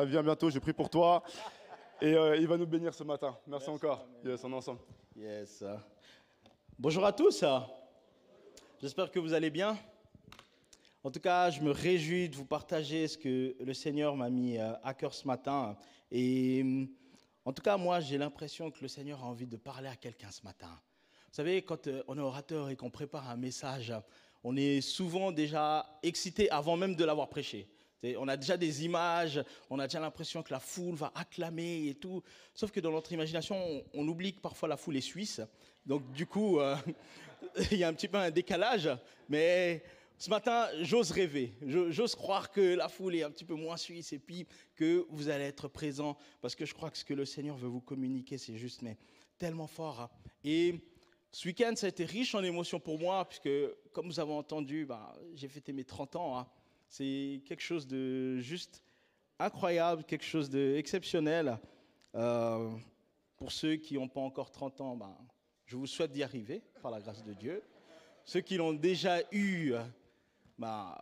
ça vient bientôt, je prie pour toi. Et euh, il va nous bénir ce matin. Merci, encore. Yes, on est ensemble. Yes. Bonjour à tous. J'espère que vous allez bien. En tout cas, je me réjouis de vous partager ce que le Seigneur m'a mis euh, à cœur ce matin. Et hum, en tout cas, moi, j'ai l'impression que le Seigneur a envie de parler à quelqu'un ce matin. Vous savez, quand euh, on est orateur et qu'on prépare un message, on est souvent déjà excité avant même de l'avoir prêché. On a déjà des images, on a déjà l'impression que la foule va acclamer et tout. Sauf que dans notre imagination, on, oublie que parfois la foule est suisse. Donc du coup, euh, il y a un petit peu un décalage. Mais ce matin, j'ose rêver. J'ose croire que la foule est un petit peu moins suisse et puis que vous allez être présent. Parce que je crois que ce que le Seigneur veut vous communiquer, c'est juste mais tellement fort. Hein. Et ce week-end, ça a été riche en émotions pour moi, puisque comme vous avez entendu, bah, j'ai fêté mes 30 ans. Hein. C'est quelque chose de juste incroyable, quelque chose d'exceptionnel. Euh, pour ceux qui n'ont pas encore 30 ans, ben, je vous souhaite d'y arriver, par la grâce de Dieu. Ceux qui l'ont déjà eu, ben,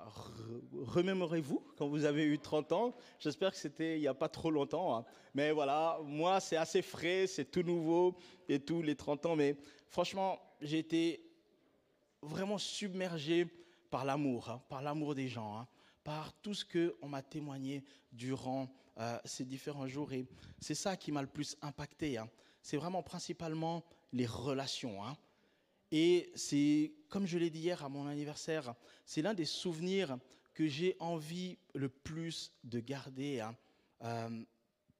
remémorez-vous quand vous avez eu 30 ans. J'espère que c'était il n'y a pas trop longtemps. Hein. Mais voilà, moi, c'est assez frais, c'est tout nouveau et tous les 30 ans. Mais franchement, j'ai été vraiment submergé par l'amour, hein, par l'amour des gens. Hein par tout ce qu'on m'a témoigné durant euh, ces différents jours. Et c'est ça qui m'a le plus impacté. Hein. C'est vraiment principalement les relations. Hein. Et c'est, comme je l'ai dit hier à mon anniversaire, c'est l'un des souvenirs que j'ai envie le plus de garder hein. euh,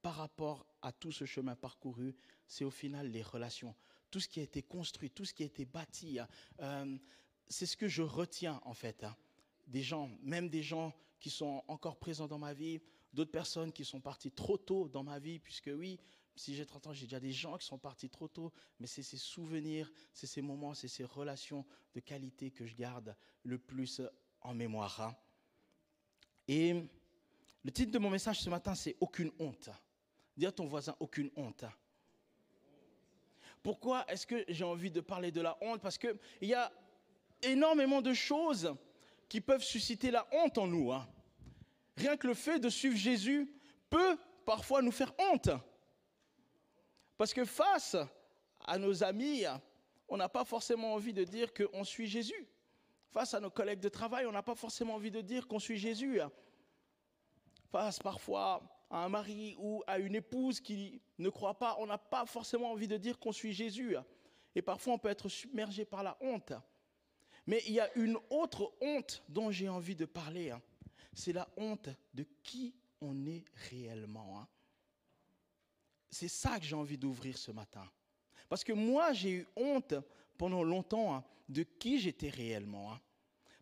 par rapport à tout ce chemin parcouru. C'est au final les relations. Tout ce qui a été construit, tout ce qui a été bâti. Euh, c'est ce que je retiens en fait des gens, même des gens qui sont encore présents dans ma vie, d'autres personnes qui sont parties trop tôt dans ma vie, puisque oui, si j'ai 30 ans, j'ai déjà des gens qui sont partis trop tôt, mais c'est ces souvenirs, c'est ces moments, c'est ces relations de qualité que je garde le plus en mémoire. Hein. Et le titre de mon message ce matin, c'est Aucune honte. Dis à ton voisin, aucune honte. Pourquoi est-ce que j'ai envie de parler de la honte? Parce qu'il y a énormément de choses qui peuvent susciter la honte en nous. Hein. Rien que le fait de suivre Jésus peut parfois nous faire honte. Parce que face à nos amis, on n'a pas forcément envie de dire qu'on suit Jésus. Face à nos collègues de travail, on n'a pas forcément envie de dire qu'on suit Jésus. Face parfois à un mari ou à une épouse qui ne croit pas, on n'a pas forcément envie de dire qu'on suit Jésus. Et parfois, on peut être submergé par la honte. Mais il y a une autre honte dont j'ai envie de parler. Hein. C'est la honte de qui on est réellement. Hein. C'est ça que j'ai envie d'ouvrir ce matin. Parce que moi, j'ai eu honte pendant longtemps hein, de qui j'étais réellement.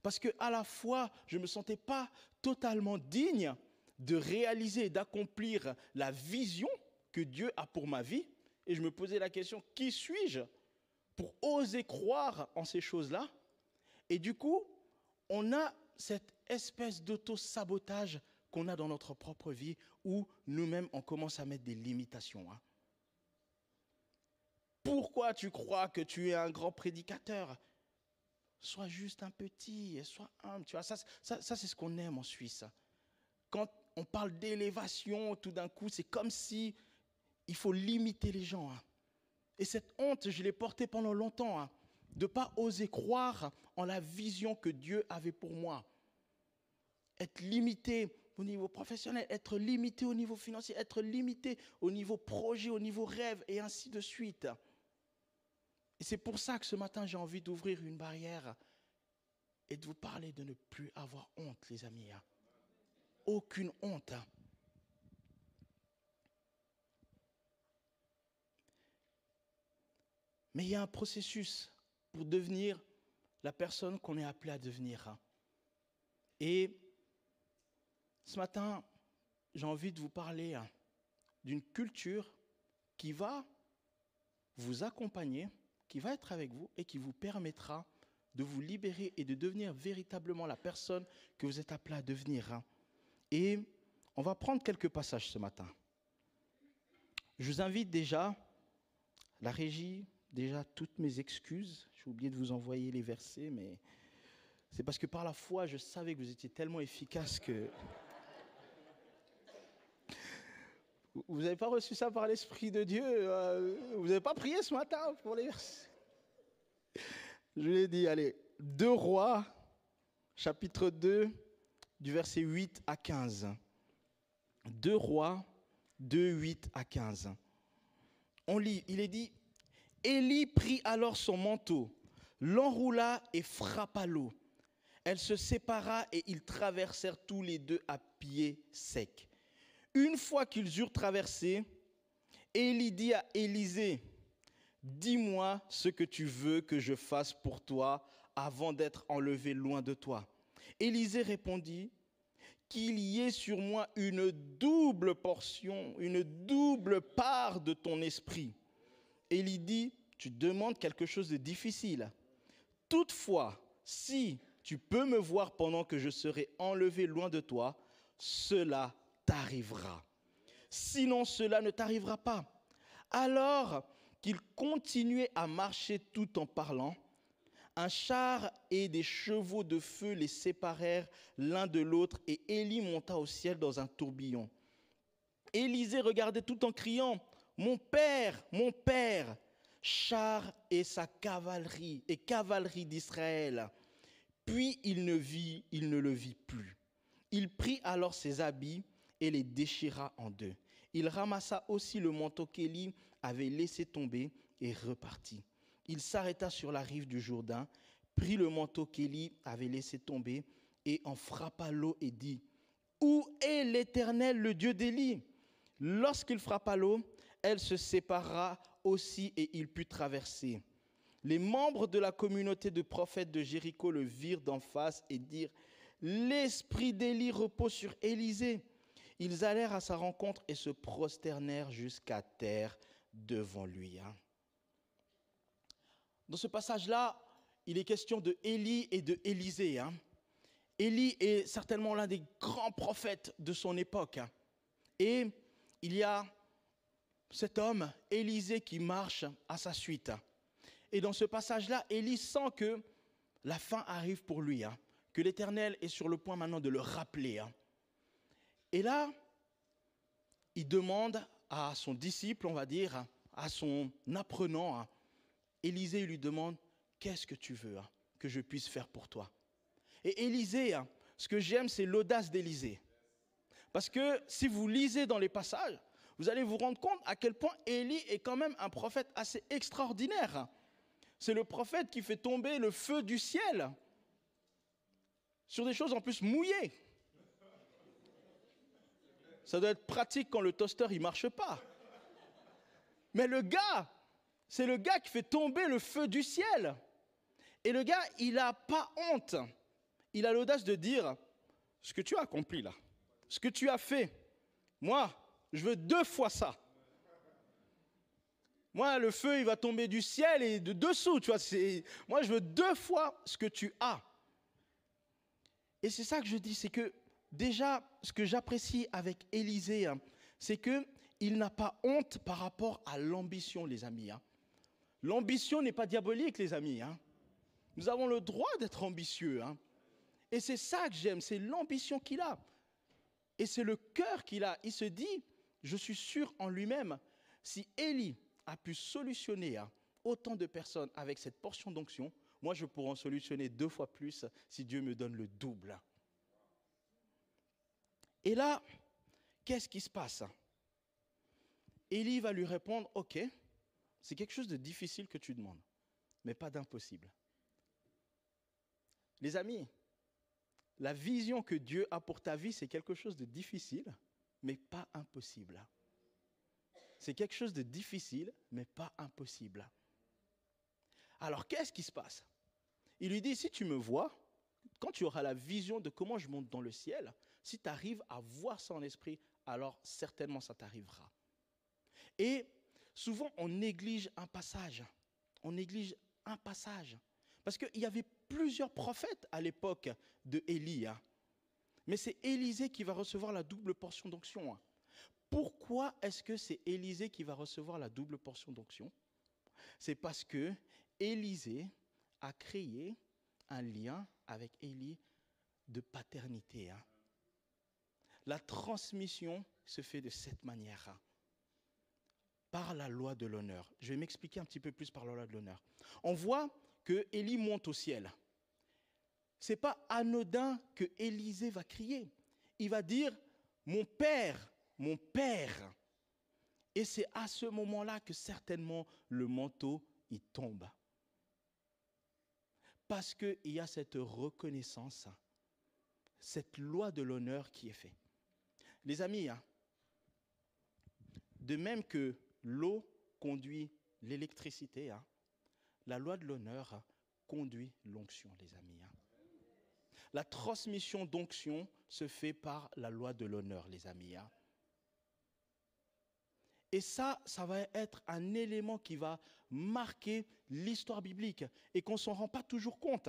Parce que à la fois, je ne me sentais pas totalement digne de réaliser, d'accomplir la vision que Dieu a pour ma vie. Et je me posais la question, qui suis-je pour oser croire en ces choses-là? Et du coup, on a cette espèce d'auto-sabotage qu'on a dans notre propre vie où nous-mêmes, on commence à mettre des limitations. Hein. Pourquoi tu crois que tu es un grand prédicateur? Sois juste un petit, sois humble. Tu vois, ça, ça, c'est ce qu'on aime en Suisse. Quand on parle d'élévation, tout d'un coup, c'est comme si il faut limiter les gens. Hein. Et cette honte, je l'ai portée pendant longtemps. Hein de ne pas oser croire en la vision que Dieu avait pour moi. Être limité au niveau professionnel, être limité au niveau financier, être limité au niveau projet, au niveau rêve, et ainsi de suite. Et c'est pour ça que ce matin, j'ai envie d'ouvrir une barrière et de vous parler de ne plus avoir honte, les amis. Hein. Aucune honte. Hein. Mais il y a un processus pour devenir la personne qu'on est appelé à devenir. Et ce matin, j'ai envie de vous parler hein, d'une culture qui va vous accompagner, qui va être avec vous et qui vous permettra de vous libérer et de devenir véritablement la personne que vous êtes appelé à devenir. Hein. Et on va prendre quelques passages ce matin. Je vous invite déjà, la régie, déjà toutes mes excuses. J'ai oublié de vous envoyer les versets, mais c'est parce que par la foi, je savais que vous étiez tellement efficace que. Vous n'avez pas reçu ça par l'Esprit de Dieu euh, Vous n'avez pas prié ce matin pour les versets Je lui ai dit, allez, 2 rois, chapitre 2, du verset 8 à 15. 2 rois, 2, 8 à 15. On lit, il est dit, Élie prit alors son manteau, l'enroula et frappa l'eau. Elle se sépara et ils traversèrent tous les deux à pied sec. Une fois qu'ils eurent traversé, Élie dit à Élisée, Dis-moi ce que tu veux que je fasse pour toi avant d'être enlevé loin de toi. Élisée répondit, Qu'il y ait sur moi une double portion, une double part de ton esprit. Élie dit, Tu demandes quelque chose de difficile. Toutefois, si tu peux me voir pendant que je serai enlevé loin de toi, cela t'arrivera. Sinon, cela ne t'arrivera pas. Alors qu'il continuait à marcher tout en parlant, un char et des chevaux de feu les séparèrent l'un de l'autre et Élie monta au ciel dans un tourbillon. Élisée regardait tout en criant, Mon père, mon père, char et sa cavalerie et cavalerie d'Israël. Puis il ne vit, il ne le vit plus. Il prit alors ses habits et les déchira en deux. Il ramassa aussi le manteau qu'Élie avait laissé tomber et repartit. Il s'arrêta sur la rive du Jourdain, prit le manteau qu'Élie avait laissé tomber et en frappa l'eau et dit Où est l'Éternel, le Dieu d'Élie? Lorsqu'il frappa l'eau, elle se sépara aussi et il put traverser. Les membres de la communauté de prophètes de Jéricho le virent d'en face et dirent L'esprit d'Élie repose sur Élisée. Ils allèrent à sa rencontre et se prosternèrent jusqu'à terre devant lui. Hein. Dans ce passage-là, il est question de Élie et de Élisée. Hein. Élie est certainement l'un des grands prophètes de son époque. Hein. Et il y a cet homme, Élisée, qui marche à sa suite. Et dans ce passage-là, Élie sent que la fin arrive pour lui, hein, que l'Éternel est sur le point maintenant de le rappeler. Hein. Et là, il demande à son disciple, on va dire, à son apprenant, hein, Élisée lui demande, qu'est-ce que tu veux que je puisse faire pour toi? Et Élisée, ce que j'aime, c'est l'audace d'Élisée. Parce que si vous lisez dans les passages, vous allez vous rendre compte à quel point Élie est quand même un prophète assez extraordinaire. C'est le prophète qui fait tomber le feu du ciel sur des choses en plus mouillées. Ça doit être pratique quand le toaster il marche pas. Mais le gars, c'est le gars qui fait tomber le feu du ciel. Et le gars, il n'a pas honte. Il a l'audace de dire ce que tu as accompli là, ce que tu as fait. Moi, je veux deux fois ça. Moi, le feu, il va tomber du ciel et de dessous, tu vois. Moi, je veux deux fois ce que tu as. Et c'est ça que je dis, c'est que déjà, ce que j'apprécie avec Élisée, hein, c'est que il n'a pas honte par rapport à l'ambition, les amis. Hein. L'ambition n'est pas diabolique, les amis. Hein. Nous avons le droit d'être ambitieux. Et c'est ça que j'aime, c'est l'ambition qu'il a. Et c'est le cœur qu'il a. Il se dit, je suis sûr en lui-même, si Élie a pu solutionner hein, autant de personnes avec cette portion d'onction, moi je pourrais en solutionner deux fois plus si Dieu me donne le double. Et là, qu'est-ce qui se passe Élie va lui répondre, ok, c'est quelque chose de difficile que tu demandes, mais pas d'impossible. Les amis, la vision que Dieu a pour ta vie, c'est quelque chose de difficile, mais pas impossible. C'est quelque chose de difficile, mais pas impossible. Alors, qu'est-ce qui se passe? Il lui dit, si tu me vois, quand tu auras la vision de comment je monte dans le ciel, si tu arrives à voir ça en esprit, alors certainement ça t'arrivera. Et souvent, on néglige un passage. On néglige un passage. Parce qu'il y avait plusieurs prophètes à l'époque de Élie. Hein. Mais c'est Élisée qui va recevoir la double portion d'onction. Hein. Pourquoi est-ce que c'est Élisée qui va recevoir la double portion d'onction? C'est parce que Élisée a créé un lien avec Élie de paternité. Hein. La transmission se fait de cette manière par la loi de l'honneur. Je vais m'expliquer un petit peu plus par la loi de l'honneur. On voit que Élie monte au ciel. C'est pas anodin que Élisée va crier. Il va dire mon père, mon père. Et c'est à ce moment-là que certainement le manteau il tombe. Parce qu'il y a cette reconnaissance, cette loi de l'honneur qui est faite. Les amis, hein, de même que l'eau conduit l'électricité, hein, la loi de l'honneur conduit l'onction, les amis. Hein. La transmission d'onction se fait par la loi de l'honneur, les amis. Et ça, ça va être un élément qui va marquer l'histoire biblique et qu'on ne s'en rend pas toujours compte.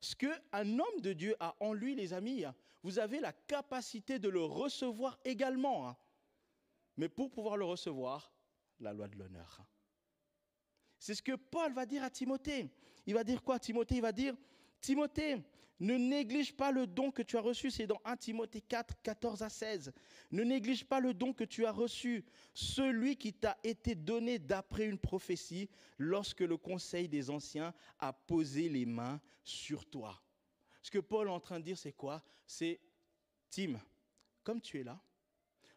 Ce qu'un homme de Dieu a en lui, les amis, vous avez la capacité de le recevoir également. Mais pour pouvoir le recevoir, la loi de l'honneur. C'est ce que Paul va dire à Timothée. Il va dire quoi? Timothée Il va dire, Timothée, ne néglige pas le don que tu as reçu, c'est dans 1 Timothée 4, 14 à 16. Ne néglige pas le don que tu as reçu, celui qui t'a été donné d'après une prophétie, lorsque le conseil des anciens a posé les mains sur toi. Ce que Paul est en train de dire, c'est quoi? C'est, Tim, comme tu es là,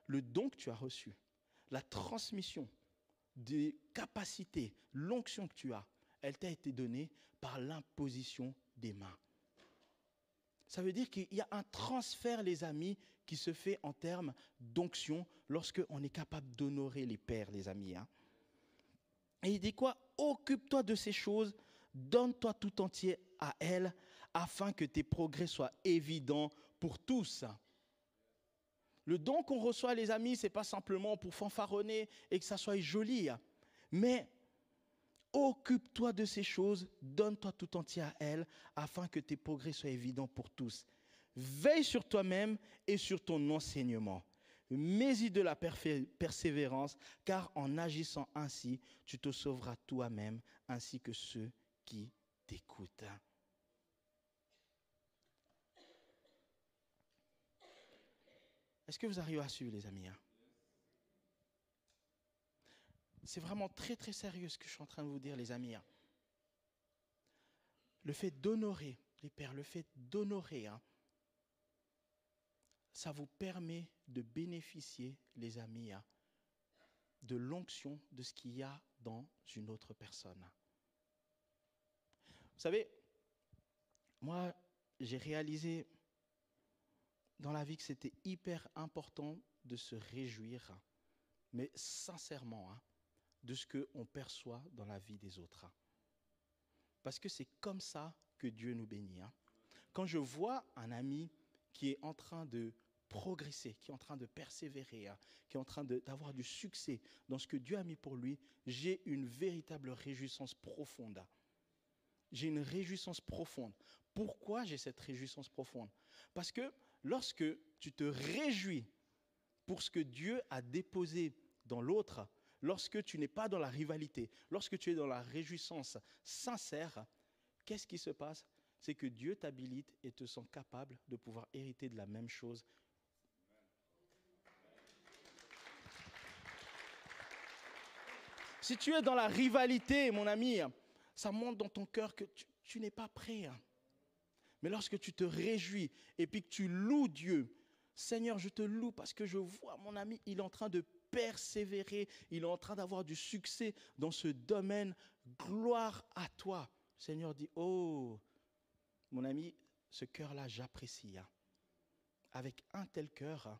le don que tu as reçu, la transmission des capacités, l'onction que tu as, elle t'a été donnée par l'imposition des mains. Ça veut dire qu'il y a un transfert, les amis, qui se fait en termes d'onction lorsqu'on est capable d'honorer les pères, les amis. Hein. Et il dit quoi? Occupe-toi de ces choses, donne-toi tout entier à elles, afin que tes progrès soient évidents pour tous. Le don qu'on reçoit, les amis, ce n'est pas simplement pour fanfaronner et que ça soit joli, hein. mais Occupe-toi de ces choses, donne-toi tout entier à elles, afin que tes progrès soient évidents pour tous. Veille sur toi-même et sur ton enseignement. Mets-y de la persévérance, car en agissant ainsi, tu te sauveras toi-même ainsi que ceux qui t'écoutent. Est-ce que vous arrivez à suivre, les amis hein? C'est vraiment très très sérieux ce que je suis en train de vous dire, les amis. Hein. Le fait d'honorer les pères, le fait d'honorer, hein, ça vous permet de bénéficier, les amis, hein, de l'onction de ce qu'il y a dans une autre personne. Vous savez, moi, j'ai réalisé dans la vie que c'était hyper important de se réjouir, mais sincèrement, de ce qu'on perçoit dans la vie des autres. Parce que c'est comme ça que Dieu nous bénit. Hein. Quand je vois un ami qui est en train de progresser, qui est en train de persévérer, hein, qui est en train d'avoir du succès dans ce que Dieu a mis pour lui, j'ai une véritable réjouissance profonde. J'ai une réjouissance profonde. Pourquoi j'ai cette réjouissance profonde? Parce que lorsque tu te réjouis pour ce que Dieu a déposé dans l'autre, lorsque tu n'es pas dans la rivalité, lorsque tu es dans la réjouissance sincère, qu'est-ce qui se passe? C'est que Dieu t'habilite et te sent capable de pouvoir hériter de la même chose. Si tu es dans la rivalité, mon ami, ça montre dans ton cœur que tu, n'es pas prêt. Mais lorsque tu te réjouis et puis que tu loues Dieu, Seigneur, je te loue parce que je vois mon ami, il est en train de persévérer, il est en train d'avoir du succès dans ce domaine. Gloire à toi. Le Seigneur dit, oh, mon ami, ce cœur-là, j'apprécie. Hein. Avec un tel cœur, hein,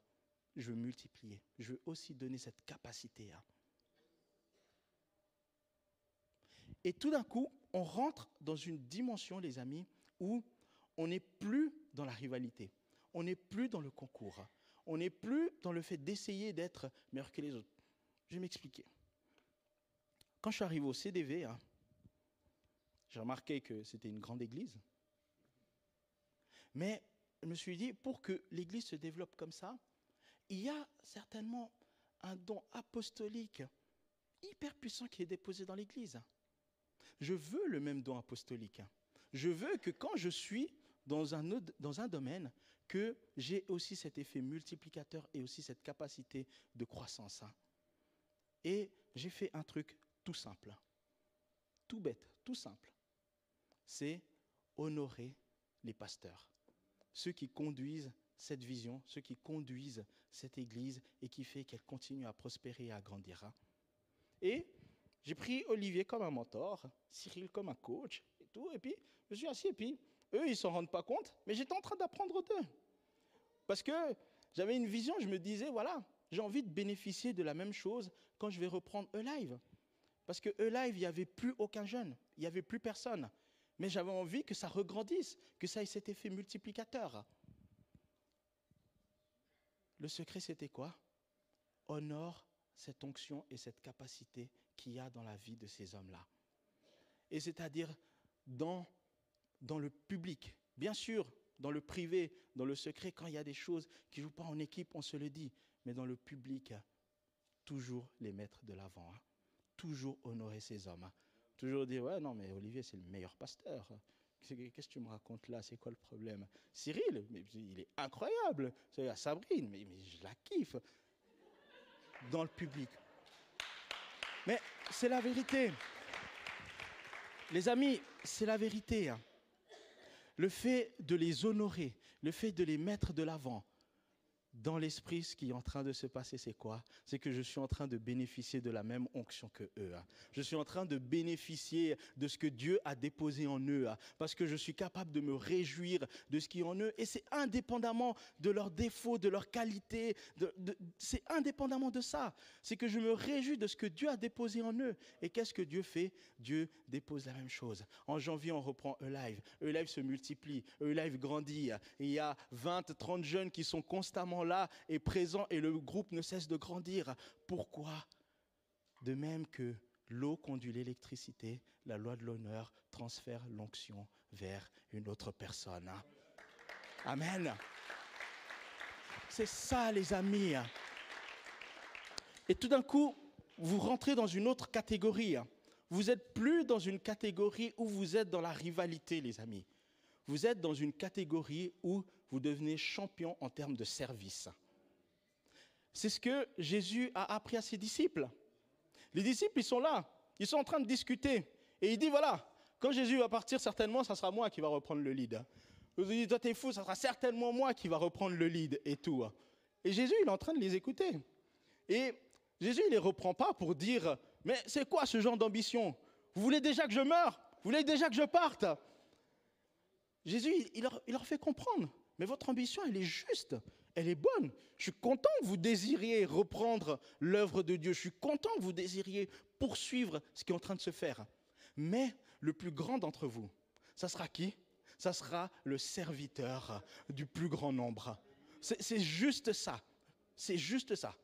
je veux multiplier. Je veux aussi donner cette capacité. Hein. Et tout d'un coup, on rentre dans une dimension, les amis, où on n'est plus dans la rivalité, on n'est plus dans le concours, on n'est plus dans le fait d'essayer d'être meilleur que les autres. Je vais m'expliquer. Quand je suis arrivé au CDV, hein, j'ai remarqué que c'était une grande église. Mais je me suis dit, pour que l'église se développe comme ça, il y a certainement un don apostolique hyper puissant qui est déposé dans l'église. Je veux le même don apostolique. Je veux que quand je suis dans un, dans un domaine, que j'ai aussi cet effet multiplicateur et aussi cette capacité de croissance. hein. Et j'ai fait un truc tout simple, tout bête, tout simple. C'est honorer les pasteurs, ceux qui conduisent cette vision, ceux qui conduisent cette église et qui fait qu'elle continue à prospérer et à grandir. hein. Et j'ai pris Olivier comme un mentor, Cyril comme un coach et tout, et puis je suis assis et puis eux, ils ne s'en rendent pas compte, mais j'étais en train d'apprendre d'eux. Parce que j'avais une vision, je me disais, voilà, j'ai envie de bénéficier de la même chose quand je vais reprendre E-Live. Parce que E-Live, il n'y avait plus aucun jeune, il n'y avait plus personne. Mais j'avais envie que ça regrandisse, que ça ait cet effet multiplicateur. Le secret, c'était quoi? Honore cette onction et cette capacité qu'il y a dans la vie de ces hommes-là. Et c'est-à-dire dans, dans le public. Bien sûr, dans le privé, dans le secret, quand il y a des choses qui ne jouent pas en équipe, on se le dit. Mais dans le public, toujours les mettre de l'avant. hein. Toujours honorer ces hommes. hein. Toujours dire, ouais, non, mais Olivier, c'est le meilleur pasteur. Qu'est-ce que tu me racontes là? C'est quoi le problème? Cyril, mais il est incroyable. Sabrine, mais je la kiffe. Dans le public. Mais c'est la vérité. Les amis, c'est la vérité. hein. Le fait de les honorer, le fait de les mettre de l'avant, dans l'esprit, ce qui est en train de se passer, c'est quoi? C'est que je suis en train de bénéficier de la même onction que eux. Je suis en train de bénéficier de ce que Dieu a déposé en eux, parce que je suis capable de me réjouir de ce qui est en eux, et c'est indépendamment de leurs défauts, de leurs qualités, c'est indépendamment de ça. C'est que je me réjouis de ce que Dieu a déposé en eux. Et qu'est-ce que Dieu fait? Dieu dépose la même chose. En janvier, on reprend E-Live. E-Live se multiplie, E-Live grandit. Il y a 20, 30 jeunes qui sont constamment là et présents et le groupe ne cesse de grandir. Pourquoi? De même que l'eau conduit l'électricité, la loi de l'honneur transfère l'onction vers une autre personne. Amen. C'est ça, les amis. Et tout d'un coup, vous rentrez dans une autre catégorie. Vous n'êtes plus dans une catégorie où vous êtes dans la rivalité, les amis. Vous êtes dans une catégorie où vous devenez champion en termes de service. C'est ce que Jésus a appris à ses disciples. Les disciples, ils sont là, ils sont en train de discuter. Et il dit, voilà, quand Jésus va partir, certainement, ça sera moi qui va reprendre le lead. Vous dites, toi, t'es fou, ça sera certainement moi qui va reprendre le lead et tout. Et Jésus, il est en train de les écouter. Et Jésus, il ne les reprend pas pour dire, mais c'est quoi ce genre d'ambition? Vous voulez déjà que je meure? Vous voulez déjà que je parte? Jésus, il- leur fait comprendre, mais votre ambition, elle est juste, elle est bonne. Je suis content que vous désiriez reprendre l'œuvre de Dieu. Je suis content que vous désiriez poursuivre ce qui est en train de se faire. Mais le plus grand d'entre vous, ça sera qui? Ça sera le serviteur du plus grand nombre. C'est juste ça. C'est juste ça.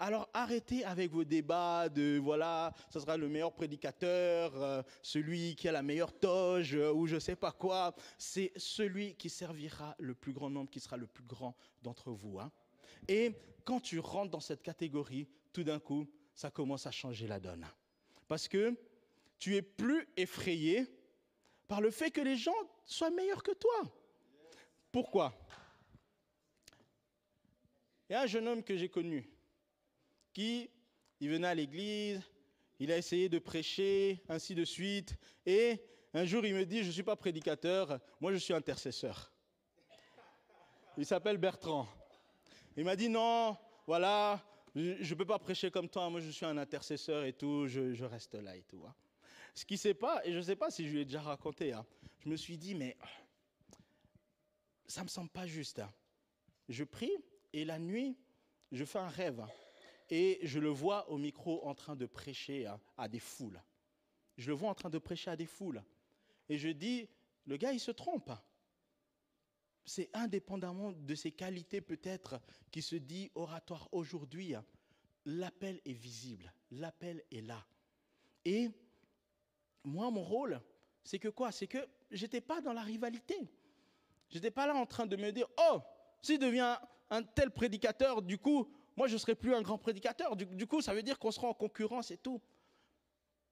Alors arrêtez avec vos débats de voilà, ça sera le meilleur prédicateur, euh, celui qui a la meilleure toge euh, ou je sais pas quoi. C'est celui qui servira le plus grand nombre, qui sera le plus grand d'entre vous. hein. Et quand tu rentres dans cette catégorie, tout d'un coup, ça commence à changer la donne. Parce que tu es plus effrayé par le fait que les gens soient meilleurs que toi. Pourquoi? Il y a un jeune homme que j'ai connu il venait à l'église, il a essayé de prêcher, ainsi de suite, et un jour il me dit, je ne suis pas prédicateur, moi je suis intercesseur. Il s'appelle Bertrand. Il m'a dit, non, voilà, je ne peux pas prêcher comme toi, moi je suis un intercesseur et tout, je, reste là et tout. hein. Ce qui ne sait pas, et je ne sais pas si je lui ai déjà raconté, hein, je me suis dit, mais ça ne me semble pas juste. hein. Je prie et la nuit, je fais un rêve et je le vois au micro en train de prêcher à, des foules. Je le vois en train de prêcher à des foules. Et je dis, le gars, il se trompe. C'est indépendamment de ses qualités peut-être qui se dit oratoire aujourd'hui. L'appel est visible, l'appel est là. Et moi, mon rôle, c'est que quoi? C'est que j'étais pas dans la rivalité. J'étais pas là en train de me dire, oh, s'il devient un tel prédicateur, du coup, moi, je ne serai plus un grand prédicateur. Du, coup, ça veut dire qu'on sera en concurrence et tout.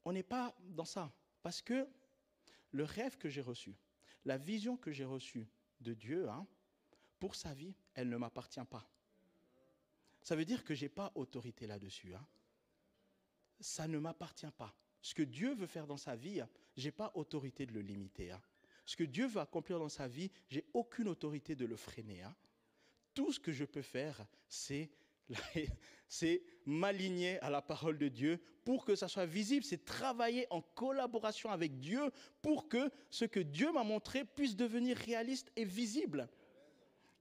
On n'est pas dans ça. Parce que le rêve que j'ai reçu, la vision que j'ai reçue de Dieu, hein, pour sa vie, elle ne m'appartient pas. Ça veut dire que je n'ai pas autorité là-dessus. Hein. Ça ne m'appartient pas. Ce que Dieu veut faire dans sa vie, je n'ai pas autorité de le limiter. Hein. Ce que Dieu veut accomplir dans sa vie, j'ai aucune autorité de le freiner. Tout ce que je peux faire, c'est c'est m'aligner à la parole de Dieu pour que ça soit visible, c'est travailler en collaboration avec Dieu pour que ce que Dieu m'a montré puisse devenir réaliste et visible.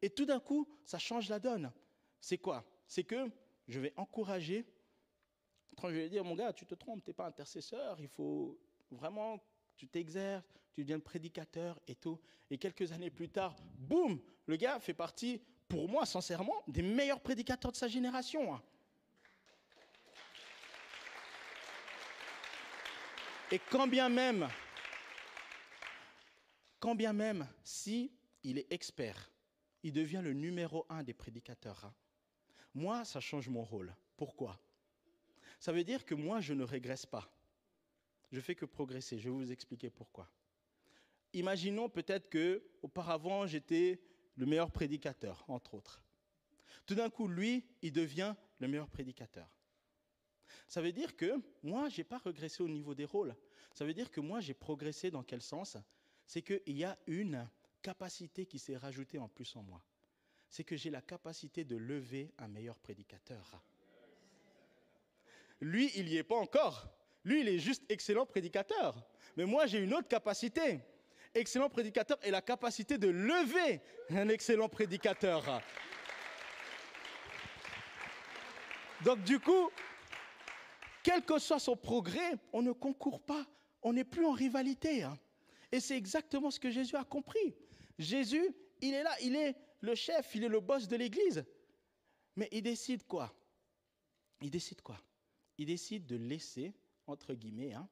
Et tout d'un coup, ça change la donne. C'est quoi? C'est que je vais encourager, quand je vais dire, mon gars, tu te trompes, tu n'es pas intercesseur, il faut vraiment tu t'exerces, tu deviens prédicateur et tout. Et quelques années plus tard, boum, le gars fait partie pour moi, sincèrement, des meilleurs prédicateurs de sa génération. Hein. Et quand bien même, quand bien même, si il est expert, il devient le numéro un des prédicateurs. Hein. Moi, ça change mon rôle. Pourquoi? Ça veut dire que moi, je ne régresse pas. Je fais que progresser. Je vais vous expliquer pourquoi. Imaginons peut-être que auparavant j'étais le meilleur prédicateur, entre autres. Tout d'un coup, lui, il devient le meilleur prédicateur. Ça veut dire que moi, je n'ai pas régressé au niveau des rôles. Ça veut dire que moi, j'ai progressé dans quel sens? C'est qu'il y a une capacité qui s'est rajoutée en plus en moi. C'est que j'ai la capacité de lever un meilleur prédicateur. Lui, il n'y est pas encore. Lui, il est juste excellent prédicateur. Mais moi, j'ai une autre capacité excellent prédicateur et la capacité de lever un excellent prédicateur. Donc du coup, quel que soit son progrès, on ne concourt pas, on n'est plus en rivalité. Hein. Et c'est exactement ce que Jésus a compris. Jésus, il est là, il est le chef, il est le boss de l'Église. Mais il décide quoi? Il décide quoi? Il décide de laisser, entre guillemets, hein,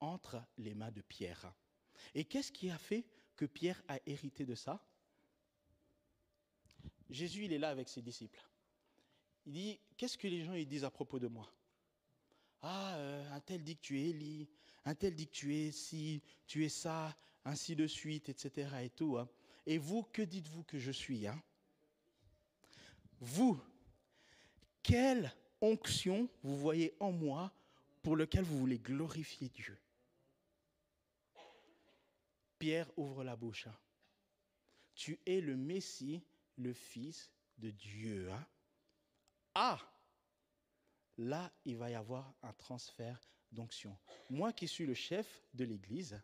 entre les mains de Pierre. Et qu'est-ce qui a fait que Pierre a hérité de ça? Jésus, il est là avec ses disciples. Il dit, qu'est-ce que les gens ils disent à propos de moi? Ah, euh, un tel dit que tu es Élie, un tel dit que tu es ci, tu es ça, ainsi de suite, etc. Hein. Et vous, que dites-vous que je suis hein? Vous, quelle onction vous voyez en moi pour lequel vous voulez glorifier Dieu? Pierre ouvre la bouche. Hein. Tu es le Messie, le Fils de Dieu. Hein. Ah Là, il va y avoir un transfert d'onction. Moi qui suis le chef de l'Église,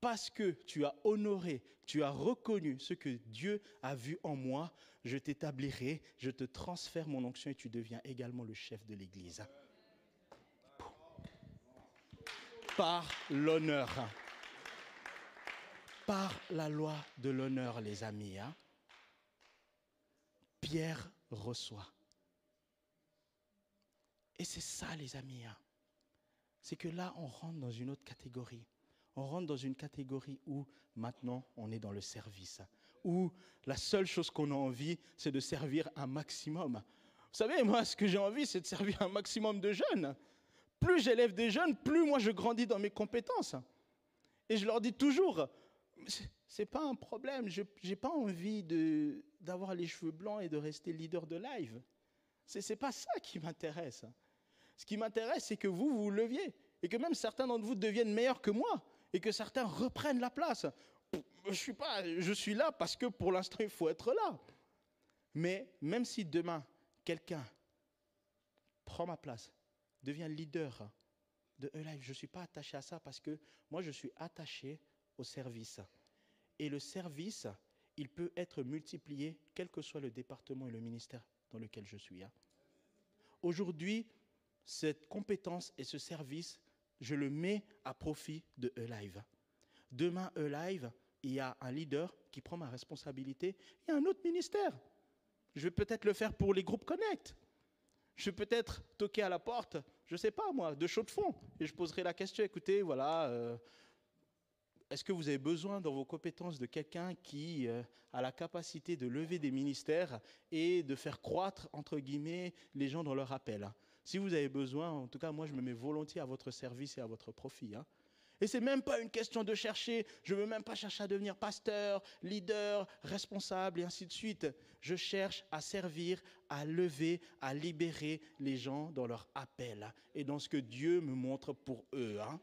parce que tu as honoré, tu as reconnu ce que Dieu a vu en moi, je t'établirai, je te transfère mon onction et tu deviens également le chef de l'Église. Par l'honneur par la loi de l'honneur, les amis. Hein. Pierre reçoit. Et c'est ça, les amis. Hein. C'est que là, on rentre dans une autre catégorie. On rentre dans une catégorie où maintenant on est dans le service, où la seule chose qu'on a envie, c'est de servir un maximum. Vous savez, moi, ce que j'ai envie, c'est de servir un maximum de jeunes. Plus j'élève des jeunes, plus moi je grandis dans mes compétences. Et je leur dis toujours, c'est pas un problème. Je n'ai pas envie d'avoir les cheveux blancs et de rester leader de live. Ce n'est pas ça qui m'intéresse. Ce qui m'intéresse, c'est que vous, vous leviez. Et que même certains d'entre vous deviennent meilleurs que moi. Et que certains reprennent la place. Je suis, pas, je suis là parce que pour l'instant, il faut être là. Mais même si demain, quelqu'un prend ma place, devient leader de E-Live, je ne suis pas attaché à ça parce que moi, je suis attaché au service. Et le service, il peut être multiplié, quel que soit le département et le ministère dans lequel je suis. Hein. Aujourd'hui, cette compétence et ce service, je le mets à profit de E-Live. Demain, E-Live, il y a un leader qui prend ma responsabilité et un autre ministère. Je vais peut-être le faire pour les groupes Connect. Je vais peut-être toquer à la porte, je ne sais pas moi, de chaud de fond. Et je poserai la question, écoutez, voilà, euh, est-ce que vous avez besoin dans vos compétences de quelqu'un qui euh, a la capacité de lever des ministères et de faire croître, entre guillemets, les gens dans leur appel hein? Si vous avez besoin, en tout cas, moi, je me mets volontiers à votre service et à votre profit. Hein. Et c'est même pas une question de chercher, je veux même pas chercher à devenir pasteur, leader, responsable et ainsi de suite. Je cherche à servir, à lever, à libérer les gens dans leur appel et dans ce que Dieu me montre pour eux. Hein.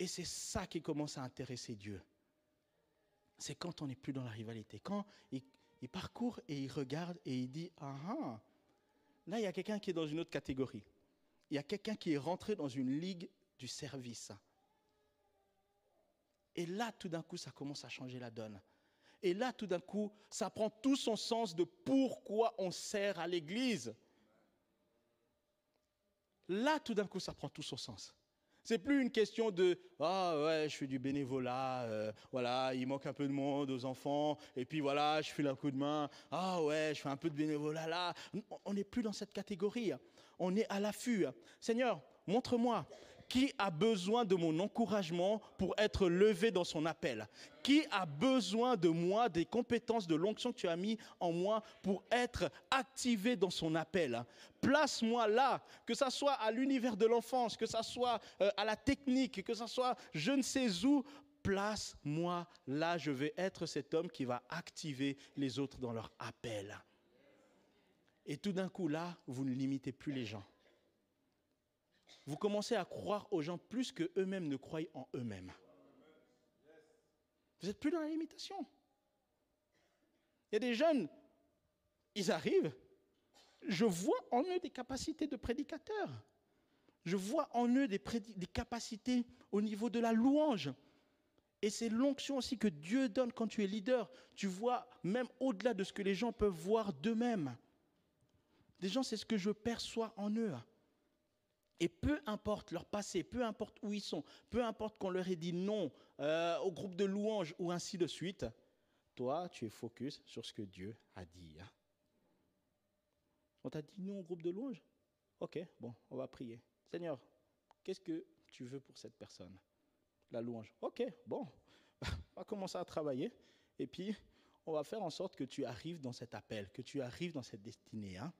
Et c'est ça qui commence à intéresser Dieu. C'est quand on n'est plus dans la rivalité. Quand il, parcourt et il regarde et il dit, ah, ah là il y a quelqu'un qui est dans une autre catégorie il y a quelqu'un qui est rentré dans une ligue du service. Et là, tout d'un coup, ça commence à changer la donne. Et là, tout d'un coup, ça prend tout son sens de pourquoi on sert à l'Église. Là, tout d'un coup, ça prend tout son sens. C'est plus une question de ah ouais, je fais du bénévolat, euh, voilà, il manque un peu de monde aux enfants, et puis voilà, je fais un coup de main, ah ouais, je fais un peu de bénévolat là. On n'est plus dans cette catégorie on est à l'affût. Seigneur, montre-moi qui a besoin de mon encouragement pour être levé dans son appel? Qui a besoin de moi, des compétences, de l'onction que tu as mis en moi pour être activé dans son appel? Place-moi là, que ce soit à l'univers de l'enfance, que ce soit euh, à la technique, que ce soit je ne sais où. Place-moi là, je vais être cet homme qui va activer les autres dans leur appel. Et tout d'un coup, là, vous ne limitez plus les gens. Vous commencez à croire aux gens plus qu'eux-mêmes ne croient en eux-mêmes. Vous n'êtes plus dans la limitation. Il y a des jeunes, ils arrivent, je vois en eux des capacités de prédicateurs. Je vois en eux des, des capacités au niveau de la louange. Et c'est l'onction aussi que Dieu donne quand tu es leader. Tu vois même au-delà de ce que les gens peuvent voir d'eux-mêmes. Des gens, c'est ce que je perçois en eux. Et peu importe leur passé, peu importe où ils sont, peu importe qu'on leur ait dit non euh, au groupe de louanges ou ainsi de suite, toi, tu es focus sur ce que Dieu a dit. Hein. On t'a dit non au groupe de louanges? Ok, bon, on va prier. Seigneur, qu'est-ce que tu veux pour cette personne? La louange. Ok, bon, on va commencer à travailler. Et puis, on va faire en sorte que tu arrives dans cet appel, que tu arrives dans cette destinée. Hein.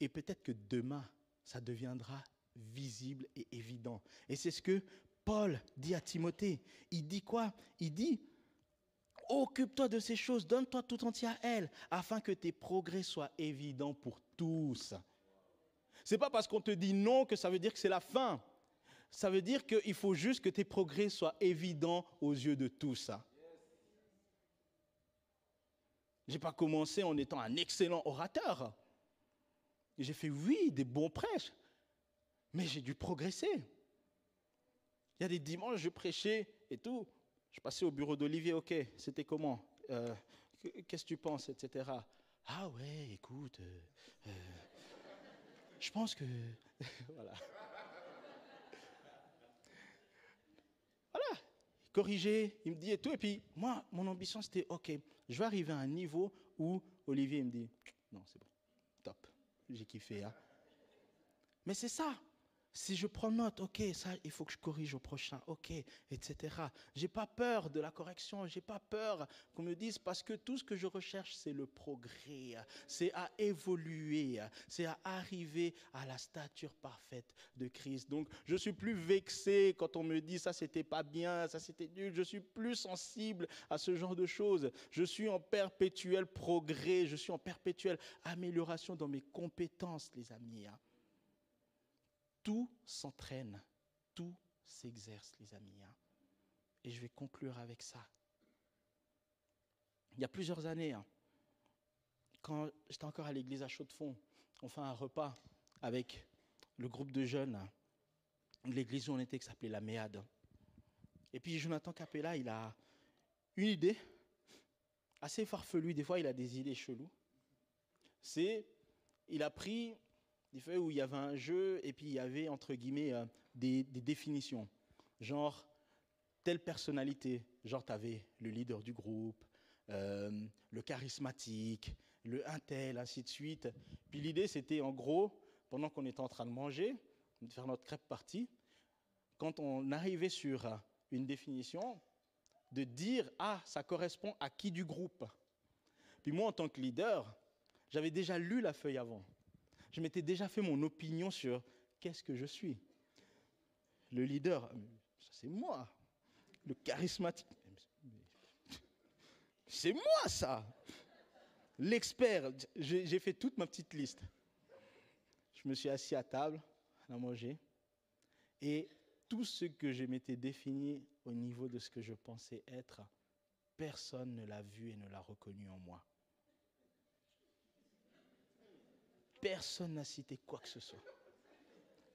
Et peut-être que demain, ça deviendra visible et évident. Et c'est ce que Paul dit à Timothée. Il dit quoi? Il dit, occupe-toi de ces choses, donne-toi tout entier à elles, afin que tes progrès soient évidents pour tous. C'est pas parce qu'on te dit non que ça veut dire que c'est la fin. Ça veut dire qu'il faut juste que tes progrès soient évidents aux yeux de tous. J'ai pas commencé en étant un excellent orateur. J'ai fait, oui, des bons prêches, mais j'ai dû progresser. Il y a des dimanches, je prêchais et tout. Je passais au bureau d'Olivier, ok, c'était comment euh, Qu'est-ce que tu penses, etc. Ah ouais, écoute, euh, euh, je pense que... voilà. Voilà, corriger, il me dit et tout. Et puis, moi, mon ambition, c'était, ok, je vais arriver à un niveau où Olivier me dit, non, c'est bon, j'ai kiffé. Hein. Mais c'est ça. Si je prends note, ok, ça, il faut que je corrige au prochain, ok, etc. J'ai pas peur de la correction, j'ai pas peur qu'on me dise parce que tout ce que je recherche, c'est le progrès, c'est à évoluer, c'est à arriver à la stature parfaite de Christ. Donc, je suis plus vexé quand on me dit ça, c'était pas bien, ça, c'était nul. Je suis plus sensible à ce genre de choses. Je suis en perpétuel progrès, je suis en perpétuelle amélioration dans mes compétences, les amis. Hein tout s'entraîne, tout s'exerce, les amis. Hein. Et je vais conclure avec ça. Il y a plusieurs années, hein, quand j'étais encore à l'église à Chaux-de-Fonds, on fait un repas avec le groupe de jeunes de l'église où on était qui s'appelait la Méade. Et puis Jonathan Capella, il a une idée assez farfelue, des fois il a des idées cheloues. C'est, il a pris des où il y avait un jeu et puis il y avait, entre guillemets, euh, des, définitions. Genre, telle personnalité, genre tu avais le leader du groupe, euh, le charismatique, le intel, ainsi de suite. Puis l'idée, c'était en gros, pendant qu'on était en train de manger, de faire notre crêpe partie, quand on arrivait sur euh, une définition, de dire, ah, ça correspond à qui du groupe? Puis moi, en tant que leader, j'avais déjà lu la feuille avant je m'étais déjà fait mon opinion sur qu'est-ce que je suis. le leader, ça c'est moi. Le charismatique, c'est moi ça. L'expert, j'ai fait toute ma petite liste. Je me suis assis à table à manger et tout ce que je m'étais défini au niveau de ce que je pensais être, personne ne l'a vu et ne l'a reconnu en moi. Personne n'a cité quoi que ce soit.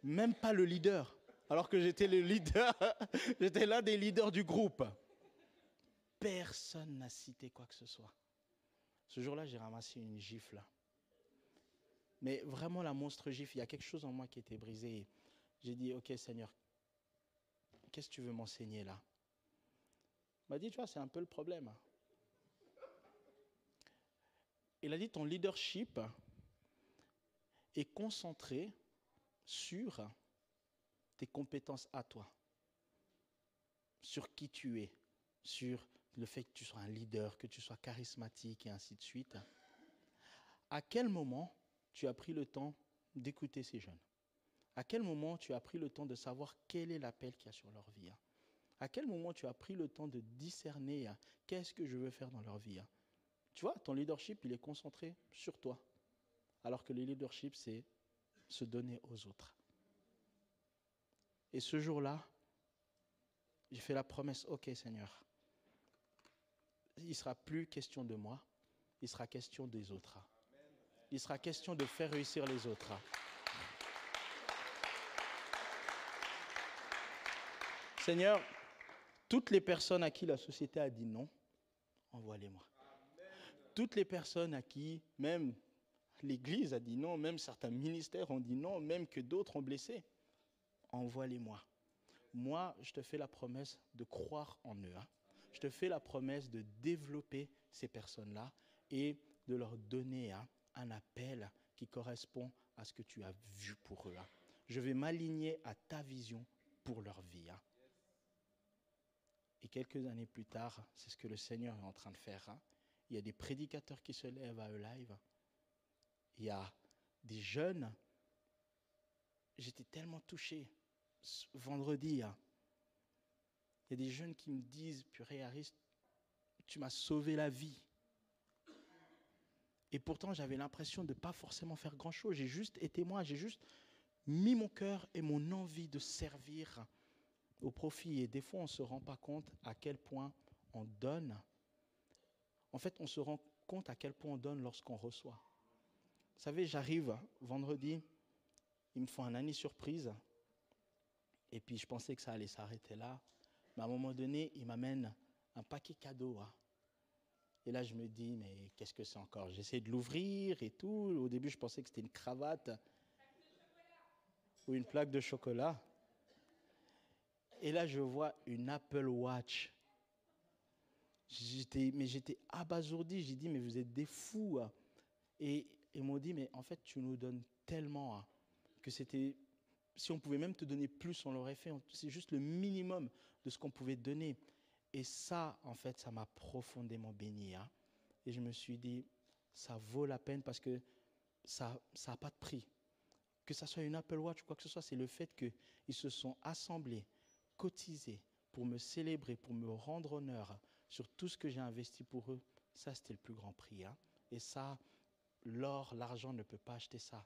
Même pas le leader. Alors que j'étais le leader, j'étais l'un des leaders du groupe. Personne n'a cité quoi que ce soit. Ce jour-là, j'ai ramassé une gifle. Mais vraiment la monstre gifle, il y a quelque chose en moi qui était brisé. J'ai dit, ok Seigneur, qu'est-ce que tu veux m'enseigner là? Il m'a dit, tu vois, c'est un peu le problème. Il a dit, ton leadership est concentré sur tes compétences à toi, sur qui tu es, sur le fait que tu sois un leader, que tu sois charismatique et ainsi de suite. À quel moment tu as pris le temps d'écouter ces jeunes? À quel moment tu as pris le temps de savoir quel est l'appel qu'il y a sur leur vie? À quel moment tu as pris le temps de discerner qu'est-ce que je veux faire dans leur vie Tu vois, ton leadership, il est concentré sur toi. Alors que le leadership, c'est se donner aux autres. Et ce jour-là, j'ai fait la promesse, ok Seigneur, il ne sera plus question de moi, il sera question des autres. Il sera question de faire réussir les autres. Seigneur, toutes les personnes à qui la société a dit non, envoie-les-moi. Toutes les personnes à qui même l'Église a dit non, même certains ministères ont dit non, même que d'autres ont blessé, envoie-les-moi. Moi, je te fais la promesse de croire en eux. Hein. Je te fais la promesse de développer ces personnes-là et de leur donner hein, un appel qui correspond à ce que tu as vu pour eux. Hein. Je vais m'aligner à ta vision pour leur vie. Et quelques années plus tard, c'est ce que le Seigneur est en train de faire. Il y a des prédicateurs qui se lèvent à eux live. Il y a des jeunes. J'étais tellement touché vendredi. Hein. Il y a des jeunes qui me disent, purée Harris, tu m'as sauvé la vie. Et pourtant, j'avais l'impression de ne pas forcément faire grand-chose. J'ai juste été moi, j'ai juste mis mon cœur et mon envie de servir au profit. Et des fois, on ne se rend pas compte à quel point on donne. En fait, on se rend compte à quel point on donne lorsqu'on reçoit. Vous savez, j'arrive vendredi, ils me font un année surprise. Et puis je pensais que ça allait s'arrêter là. Mais à un moment donné, ils m'amènent un paquet cadeau. Hein. Et là, je me dis, mais qu'est-ce que c'est encore? J'essaie de l'ouvrir et tout. Au début, je pensais que c'était une cravate ou une plaque de chocolat. Et là, je vois une Apple Watch. J'étais, mais j'étais abasourdi. J'ai dit, mais vous êtes des fous. Hein. Et ils m'ont dit, mais en fait, tu nous donnes tellement hein, que c'était. Si on pouvait même te donner plus, on l'aurait fait. C'est juste le minimum de ce qu'on pouvait donner. Et ça, en fait, ça m'a profondément béni. Hein. Et je me suis dit, ça vaut la peine parce que ça n'a pas de prix. Que ce soit une Apple Watch ou quoi que ce soit, c'est le fait qu'ils se sont assemblés, cotisés pour me célébrer, pour me rendre honneur sur tout ce que j'ai investi pour eux. Ça, c'était le plus grand prix. Hein. Et ça, L'or, l'argent ne peut pas acheter ça.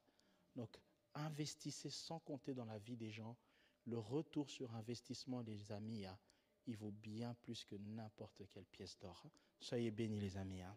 Donc, investissez sans compter dans la vie des gens. Le retour sur investissement, les amis, hein, il vaut bien plus que n'importe quelle pièce d'or. Soyez bénis, les amis. Hein.